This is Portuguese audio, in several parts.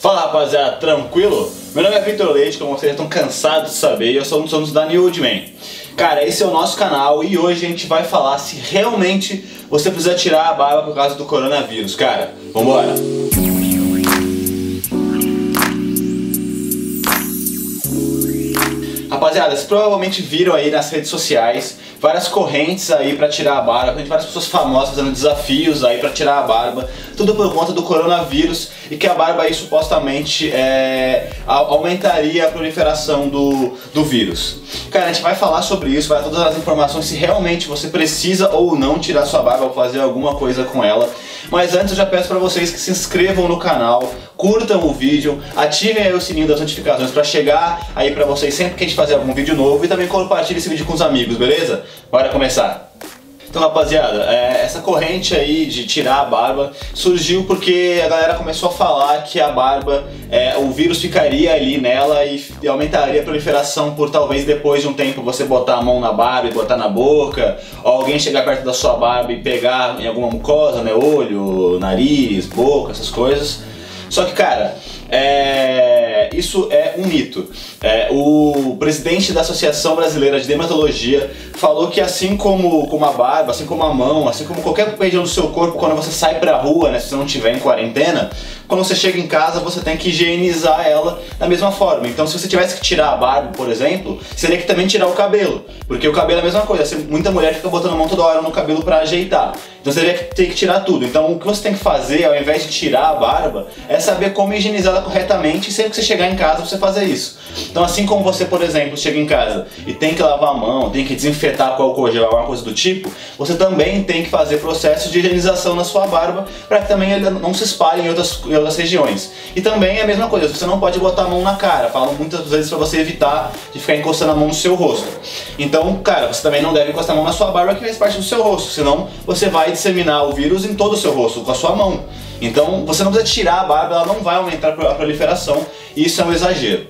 Fala rapaziada, tranquilo? Meu nome é Vitor Leite, como vocês estão cansados de saber, eu sou um dos da New Old Man. Cara, esse é o nosso canal e hoje a gente vai falar se realmente você precisa tirar a barba por causa do coronavírus. Cara, vambora! Rapaziada, vocês provavelmente viram aí nas redes sociais várias correntes aí para tirar a barba, várias pessoas famosas fazendo desafios aí para tirar a barba, tudo por conta do coronavírus e que a barba aí supostamente é, aumentaria a proliferação do, do vírus. Cara, a gente vai falar sobre isso, vai dar todas as informações se realmente você precisa ou não tirar sua barba ou fazer alguma coisa com ela. Mas antes eu já peço para vocês que se inscrevam no canal, curtam o vídeo, ativem o sininho das notificações para chegar aí para vocês sempre que a gente fazer algum vídeo novo e também compartilhe esse vídeo com os amigos, beleza? Bora começar! Então, rapaziada, é, essa corrente aí de tirar a barba surgiu porque a galera começou a falar que a barba, é, o vírus ficaria ali nela e, e, aumentaria a proliferação por talvez depois de um tempo você botar a mão na barba e botar na boca, ou alguém chegar perto da sua barba e pegar em alguma mucosa, né, olho, nariz, boca, essas coisas. Só que, cara, é, isso é um mito. É, o presidente da Associação Brasileira de Dermatologia falou que assim como, como a barba, assim como a mão, assim como qualquer região do seu corpo, quando você sai pra rua, né, se você não estiver em quarentena, quando você chega em casa você tem que higienizar ela da mesma forma. Então se você tivesse que tirar a barba, por exemplo, seria que também tirar o cabelo, porque o cabelo é a mesma coisa. Muita mulher fica botando a mão toda hora no cabelo para ajeitar. Então você teria que ter que tirar tudo. Então o que você tem que fazer, ao invés de tirar a barba, é saber como higienizar ela corretamente e sempre que você chegar em casa você fazer isso. Então assim como você, por exemplo, chega em casa e tem que lavar a mão, tem que desinfetar com álcool gel, alguma coisa do tipo, você também tem que fazer processos de higienização na sua barba para que também ele não se espalhe em outras, em outras regiões. E também é a mesma coisa, você não pode botar a mão na cara. Falam muitas vezes para você evitar de ficar encostando a mão no seu rosto. Então, cara, você também não deve encostar a mão na sua barba que faz parte do seu rosto, senão você vai disseminar o vírus em todo o seu rosto, com a sua mão. Então você não precisa tirar a barba, ela não vai aumentar a proliferação, e isso é um exagero.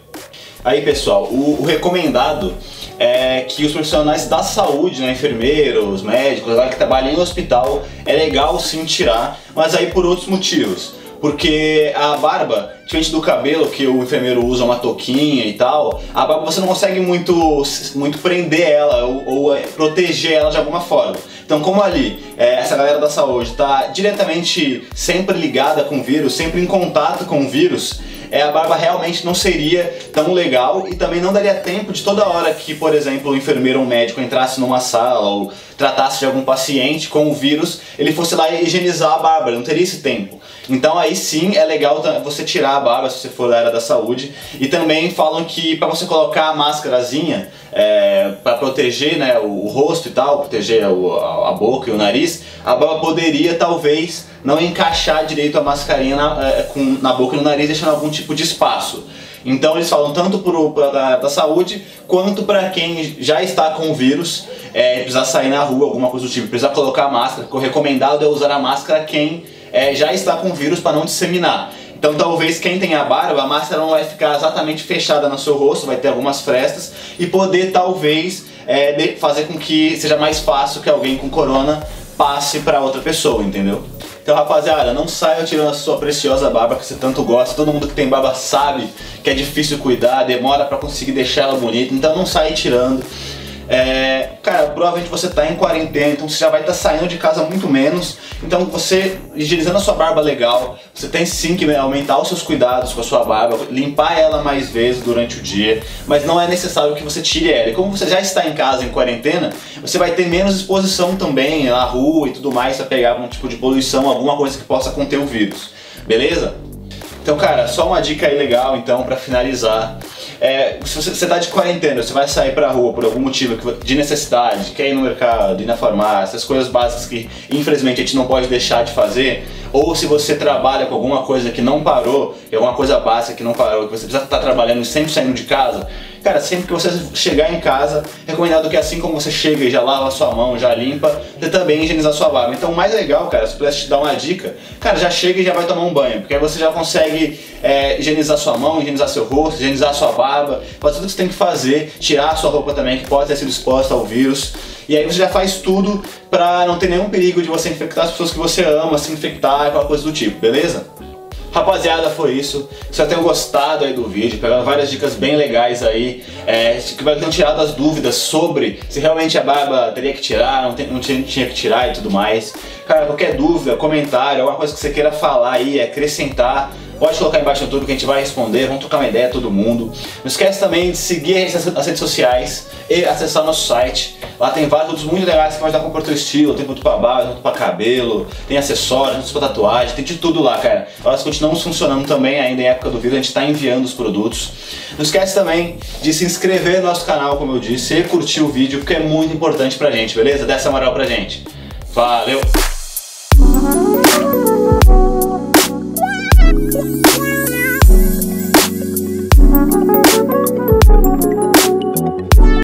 Aí pessoal, o, o recomendado é que os profissionais da saúde, né, enfermeiros, médicos, lá que trabalham em hospital, é legal sim tirar, mas aí por outros motivos. Porque a barba, diferente do cabelo, que o enfermeiro usa uma touquinha e tal, a barba você não consegue muito, muito prender ela ou, ou é, proteger ela de alguma forma. Então, como ali é, essa galera da saúde está diretamente sempre ligada com o vírus, sempre em contato com o vírus, é, a barba realmente não seria tão legal e também não daria tempo de toda hora que, por exemplo, o enfermeiro ou o médico entrasse numa sala ou tratasse de algum paciente com o vírus, ele fosse lá e higienizar a barba, não teria esse tempo. Então aí sim é legal você tirar a barba se você for da área da saúde. E também falam que para você colocar a máscarazinha é, para proteger né, o, o, rosto e tal, proteger o, a, a, boca e o nariz, a barba poderia talvez não encaixar direito a mascarinha na, é, com, na boca e no nariz, deixando algum tipo de espaço. Então eles falam tanto para da saúde quanto para quem já está com o vírus, é, precisar sair na rua, alguma coisa do tipo, precisa colocar a máscara. O recomendado é usar a máscara quem é, já está com o vírus para não disseminar. Então talvez quem tem a barba, a máscara não vai ficar exatamente fechada no seu rosto, vai ter algumas frestas e poder talvez é, fazer com que seja mais fácil que alguém com corona passe para outra pessoa, entendeu? Então rapaziada, não saia tirando a sua preciosa barba que você tanto gosta, todo mundo que tem barba sabe que é difícil cuidar, demora para conseguir deixar ela bonita, então não saia tirando. É, cara, provavelmente você está em quarentena, então você já vai estar tá saindo de casa muito menos. Então você, higienizando a sua barba legal, você tem sim que aumentar os seus cuidados com a sua barba, limpar ela mais vezes durante o dia, mas não é necessário que você tire ela. E como você já está em casa em quarentena, você vai ter menos exposição também na rua e tudo mais para pegar algum tipo de poluição, alguma coisa que possa conter o vírus. Beleza? Então, cara, só uma dica aí legal então para finalizar. É, se você está de quarentena, você vai sair pra rua por algum motivo de necessidade, quer ir no mercado, ir na farmácia, essas coisas básicas que infelizmente a gente não pode deixar de fazer, ou se você trabalha com alguma coisa que não parou, é alguma coisa básica que não parou, que você precisa estar trabalhando e sempre saindo de casa, Cara, sempre que você chegar em casa, recomendado que assim como você chega e já lava sua mão, já limpa, você também higienizar a sua barba. Então o mais legal, cara, se pudesse te dar uma dica, cara, já chega e já vai tomar um banho, porque aí você já consegue é, higienizar sua mão, higienizar seu rosto, higienizar sua barba, fazer tudo que você tem que fazer, tirar a sua roupa também, que pode ter sido exposta ao vírus. E aí você já faz tudo pra não ter nenhum perigo de você infectar as pessoas que você ama, se infectar, aquela coisa do tipo, beleza? Rapaziada, foi isso. Espero tenham gostado aí do vídeo, pegando várias dicas bem legais aí, é, que vai ter tirado as dúvidas sobre se realmente a barba teria que tirar, não, tem, não tinha, tinha, que tirar e tudo mais. Cara, qualquer dúvida, comentário, alguma coisa que você queira falar aí, acrescentar, Pode colocar embaixo no tudo que a gente vai responder, vamos trocar uma ideia todo mundo. Não esquece também de seguir as redes sociais e acessar nosso site. Lá tem vários produtos muito legais que pode dar para o teu estilo, tem produto para barba, produto para cabelo, tem acessórios, para tatuagem, tem de tudo lá, cara. Elas continuam funcionando também ainda em época do vídeo, a gente está enviando os produtos. Não esquece também de se inscrever no nosso canal, como eu disse, e curtir o vídeo, porque é muito importante pra gente, beleza? Dá essa moral pra gente. Valeu!